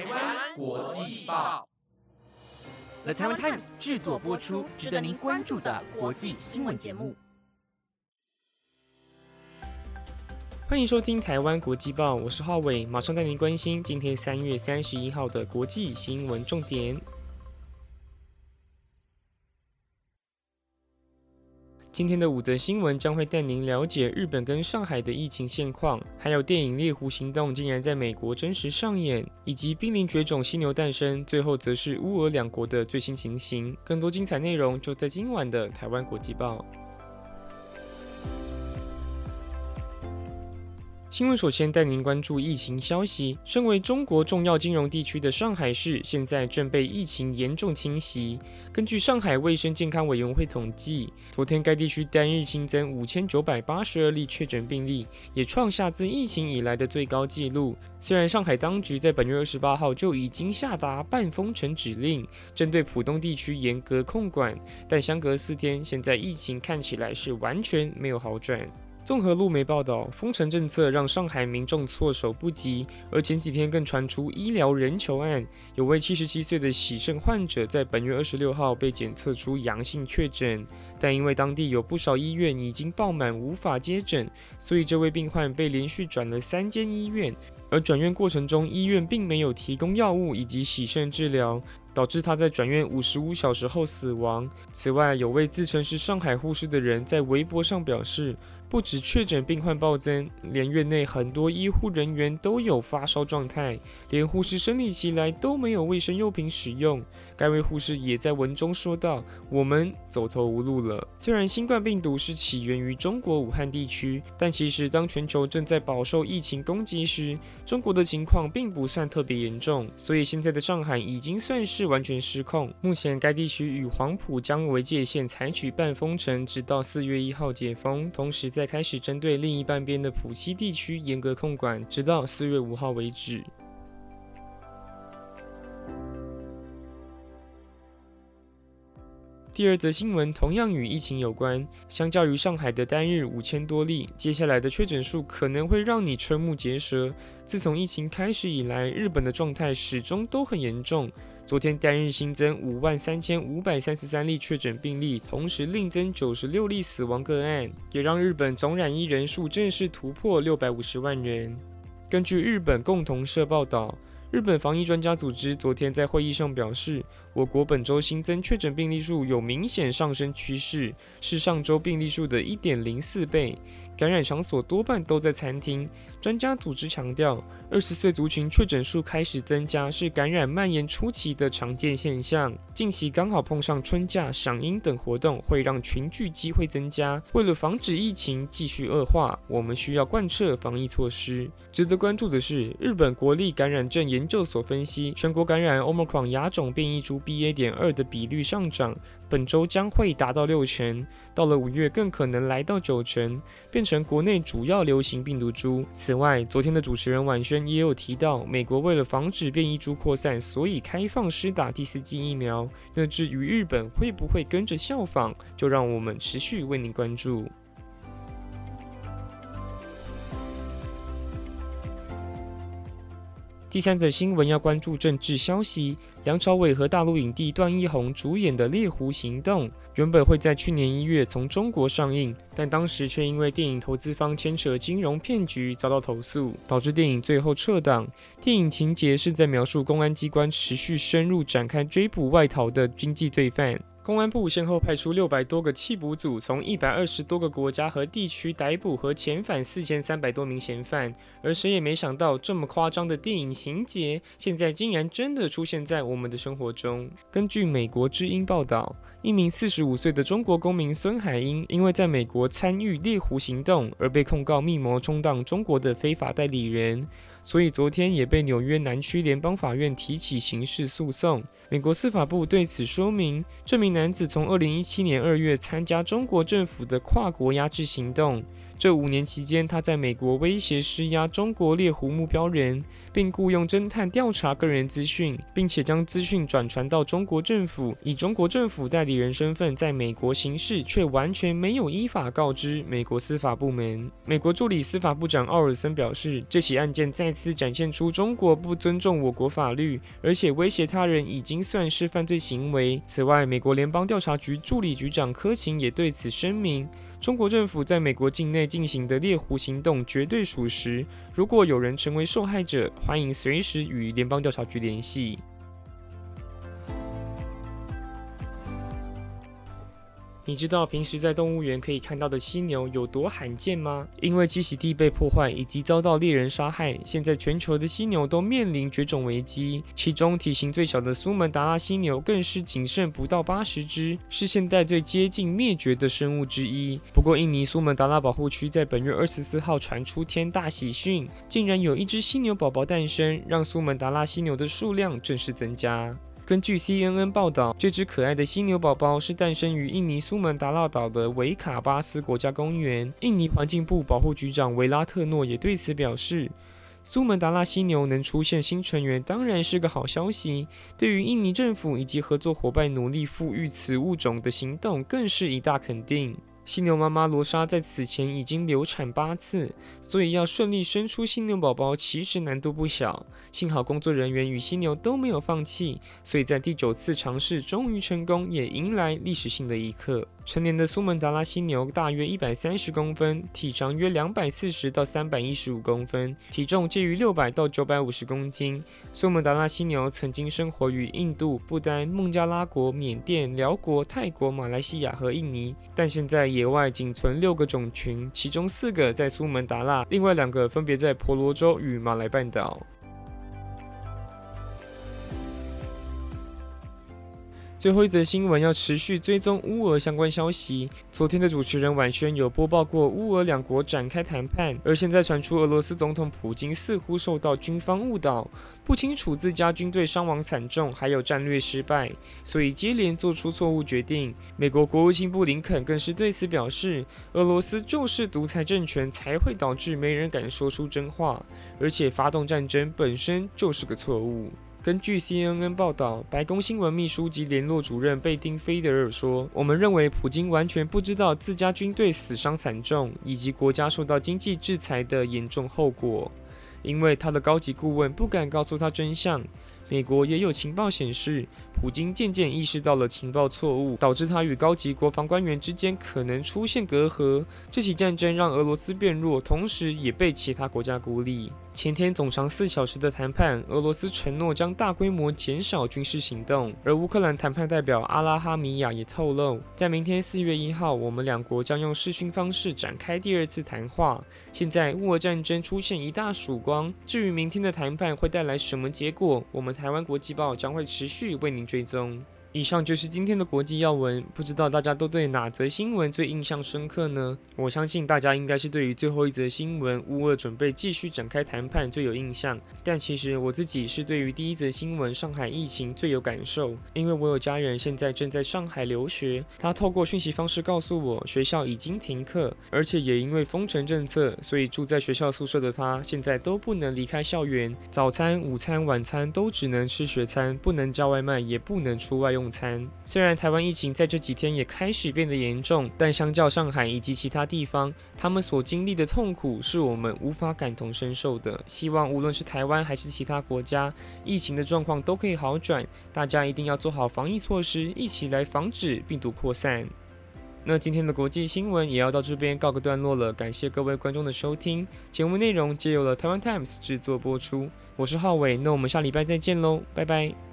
台湾国际报，The Taiwan Times 制作播出，值得您关注的国际新闻节目。欢迎收听台湾国际报，我是浩伟，马上带您关心今天三月三十一号的国际新闻重点。今天的五则新闻将会带您了解日本跟上海的疫情现况，还有电影《猎狐行动》竟然在美国真实上演，以及濒临绝种犀牛诞生，最后则是乌俄两国的最新情形。更多精彩内容就在今晚的台湾国际报。新闻首先带您关注疫情消息。身为中国重要金融地区的上海市，现在正被疫情严重侵袭。根据上海卫生健康委员会统计，昨天该地区单日新增五千九百八十二例确诊病例，也创下自疫情以来的最高纪录。虽然上海当局在本月二十八号就已经下达半封城指令，针对浦东地区严格控管，但相隔四天，现在疫情看起来是完全没有好转。综合路媒报道，封城政策让上海民众措手不及，而前几天更传出医疗人球案，有位七十七岁的喜肾患者在本月二十六号被检测出阳性确诊，但因为当地有不少医院已经爆满，无法接诊，所以这位病患被连续转了三间医院，而转院过程中，医院并没有提供药物以及洗肾治疗。导致他在转院五十五小时后死亡。此外，有位自称是上海护士的人在微博上表示，不止确诊病患暴增，连院内很多医护人员都有发烧状态，连护士生理期来都没有卫生用品使用。该位护士也在文中说道：“我们走投无路了。”虽然新冠病毒是起源于中国武汉地区，但其实当全球正在饱受疫情攻击时，中国的情况并不算特别严重。所以现在的上海已经算是。完全失控。目前该地区与黄浦江为界限，采取半封城，直到四月一号解封。同时在，再开始针对另一半边的浦西地区严格控管，直到四月五号为止。第二则新闻同样与疫情有关。相较于上海的单日五千多例，接下来的确诊数可能会让你瞠目结舌。自从疫情开始以来，日本的状态始终都很严重。昨天单日新增五万三千五百三十三例确诊病例，同时另增九十六例死亡个案，也让日本总染疫人数正式突破六百五十万人。根据日本共同社报道。日本防疫专家组织昨天在会议上表示，我国本周新增确诊病例数有明显上升趋势，是上周病例数的一点零四倍。感染场所多半都在餐厅。专家组织强调，二十岁族群确诊数开始增加是感染蔓延初期的常见现象。近期刚好碰上春假、赏樱等活动，会让群聚机会增加。为了防止疫情继续恶化，我们需要贯彻防疫措施。值得关注的是，日本国立感染症研究所分析，全国感染 Omicron 亚种变异株 BA. 点二的比率上涨。本周将会达到六成，到了五月更可能来到九成，变成国内主要流行病毒株。此外，昨天的主持人婉萱也有提到，美国为了防止变异株扩散，所以开放施打第四剂疫苗。那至于日本会不会跟着效仿，就让我们持续为您关注。第三则新闻要关注政治消息。梁朝伟和大陆影帝段奕宏主演的《猎狐行动》原本会在去年一月从中国上映，但当时却因为电影投资方牵扯金融骗局遭到投诉，导致电影最后撤档。电影情节是在描述公安机关持续深入展开追捕外逃的经济罪犯。公安部先后派出六百多个缉捕组，从一百二十多个国家和地区逮捕和遣返四千三百多名嫌犯。而谁也没想到，这么夸张的电影情节，现在竟然真的出现在我们的生活中。根据美国之音报道，一名四十五岁的中国公民孙海英，因为在美国参与猎狐行动，而被控告密谋充当中国的非法代理人。所以昨天也被纽约南区联邦法院提起刑事诉讼。美国司法部对此说明，这名男子从二零一七年二月参加中国政府的跨国压制行动，这五年期间，他在美国威胁施压中国猎狐目标人，并雇佣侦探调查个人资讯，并且将资讯转传到中国政府，以中国政府代理人身份在美国行事，却完全没有依法告知美国司法部门。美国助理司法部长奥尔森表示，这起案件再次展现出中国不尊重我国法律，而且威胁他人已经算是犯罪行为。此外，美国联邦调查局助理局长科勤也对此声明。中国政府在美国境内进行的猎狐行动绝对属实。如果有人成为受害者，欢迎随时与联邦调查局联系。你知道平时在动物园可以看到的犀牛有多罕见吗？因为栖息地被破坏以及遭到猎人杀害，现在全球的犀牛都面临绝种危机。其中体型最小的苏门答腊犀牛更是仅剩不到八十只，是现代最接近灭绝的生物之一。不过，印尼苏门答腊保护区在本月二十四号传出天大喜讯，竟然有一只犀牛宝宝诞生，让苏门答腊犀牛的数量正式增加。根据 CNN 报道，这只可爱的犀牛宝宝是诞生于印尼苏门答腊岛的维卡巴斯国家公园。印尼环境部保护局长维拉特诺也对此表示，苏门答腊犀牛能出现新成员当然是个好消息，对于印尼政府以及合作伙伴努力复育此物种的行动更是一大肯定。犀牛妈妈罗莎在此前已经流产八次，所以要顺利生出犀牛宝宝其实难度不小。幸好工作人员与犀牛都没有放弃，所以在第九次尝试终于成功，也迎来历史性的一刻。成年的苏门答腊犀牛大约一百三十公分，体长约两百四十到三百一十五公分，体重介于六百到九百五十公斤。苏门答腊犀牛曾经生活于印度、不丹、孟加拉国、缅甸、辽国、泰国、马来西亚和印尼，但现在野外仅存六个种群，其中四个在苏门答腊，另外两个分别在婆罗洲与马来半岛。最后一则新闻要持续追踪乌俄相关消息。昨天的主持人晚轩有播报过乌俄两国展开谈判，而现在传出俄罗斯总统普京似乎受到军方误导，不清楚自家军队伤亡惨重，还有战略失败，所以接连做出错误决定。美国国务卿布林肯更是对此表示，俄罗斯就是独裁政权，才会导致没人敢说出真话，而且发动战争本身就是个错误。根据 CNN 报道，白宫新闻秘书及联络主任贝丁·菲德尔说：“我们认为普京完全不知道自家军队死伤惨重，以及国家受到经济制裁的严重后果，因为他的高级顾问不敢告诉他真相。”美国也有情报显示，普京渐渐意识到了情报错误，导致他与高级国防官员之间可能出现隔阂。这起战争让俄罗斯变弱，同时也被其他国家孤立。前天总长四小时的谈判，俄罗斯承诺将大规模减少军事行动，而乌克兰谈判代表阿拉哈米亚也透露，在明天四月一号，我们两国将用视讯方式展开第二次谈话。现在乌俄战争出现一大曙光，至于明天的谈判会带来什么结果，我们台湾国际报将会持续为您追踪。以上就是今天的国际要闻，不知道大家都对哪则新闻最印象深刻呢？我相信大家应该是对于最后一则新闻，乌俄准备继续展开谈判最有印象。但其实我自己是对于第一则新闻上海疫情最有感受，因为我有家人现在正在上海留学，他透过讯息方式告诉我学校已经停课，而且也因为封城政策，所以住在学校宿舍的他现在都不能离开校园，早餐、午餐、晚餐都只能吃学餐，不能叫外卖，也不能出外用。用餐。虽然台湾疫情在这几天也开始变得严重，但相较上海以及其他地方，他们所经历的痛苦是我们无法感同身受的。希望无论是台湾还是其他国家，疫情的状况都可以好转。大家一定要做好防疫措施，一起来防止病毒扩散。那今天的国际新闻也要到这边告个段落了，感谢各位观众的收听。节目内容皆由了台湾 Times 制作播出，我是浩伟，那我们下礼拜再见喽，拜拜。